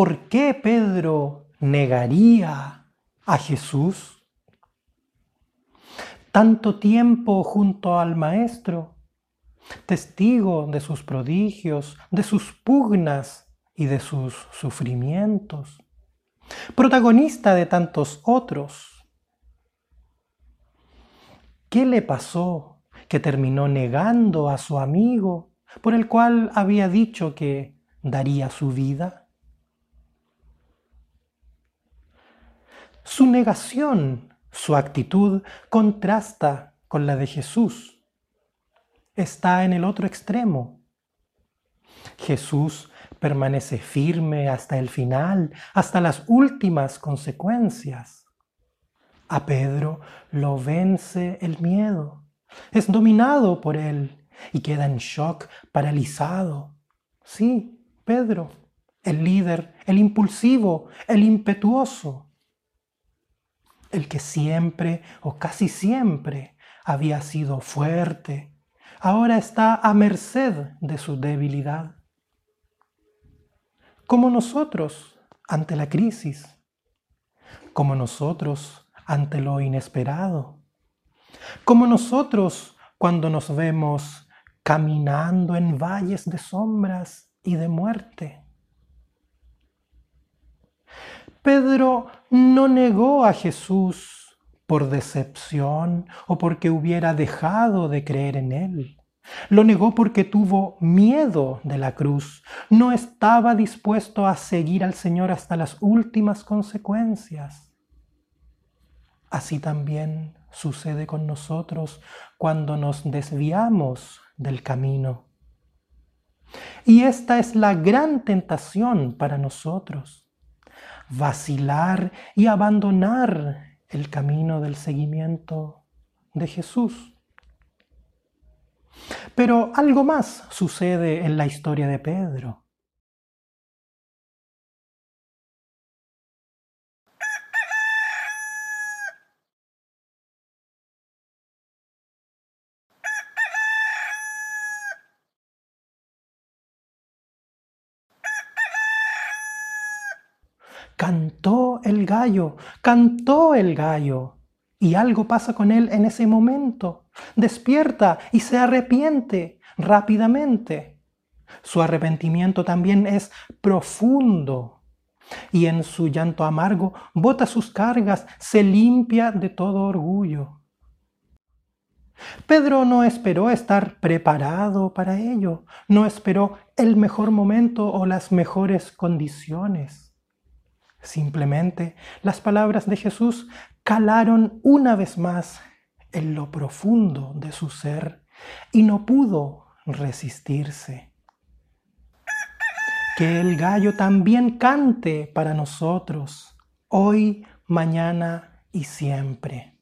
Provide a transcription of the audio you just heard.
por qué Pedro negaría a Jesús? Tanto tiempo junto al Maestro, testigo de sus prodigios, de sus pugnas y de sus sufrimientos, protagonista de tantos otros. ¿Qué le pasó que terminó negando a su amigo por el cual había dicho que daría su vida? Su negación, su actitud contrasta con la de Jesús. Está en el otro extremo. Jesús permanece firme hasta el final, hasta las últimas consecuencias. A Pedro lo vence el miedo, es dominado por él y queda en shock, paralizado. Sí, Pedro, el líder, el impulsivo, el impetuoso, el que siempre o casi siempre había sido fuerte, ahora está a merced de su debilidad. Como nosotros ante la crisis, como nosotros ante lo inesperado, como nosotros cuando nos vemos caminando en valles de sombras y de muerte. Pedro no negó a Jesús por decepción o porque hubiera dejado de creer en él. Lo negó porque tuvo miedo de la cruz. No estaba dispuesto a seguir al Señor hasta las últimas consecuencias. Así también sucede con nosotros cuando nos desviamos del camino. Y esta es la gran tentación para nosotros vacilar y abandonar el camino del seguimiento de Jesús. Pero algo más sucede en la historia de Pedro. Cantó el gallo, cantó el gallo. Y algo pasa con él en ese momento. Despierta y se arrepiente rápidamente. Su arrepentimiento también es profundo. Y en su llanto amargo bota sus cargas, se limpia de todo orgullo. Pedro no esperó estar preparado para ello, no esperó el mejor momento o las mejores condiciones. Simplemente las palabras de Jesús calaron una vez más en lo profundo de su ser y no pudo resistirse. Que el gallo también cante para nosotros, hoy, mañana y siempre.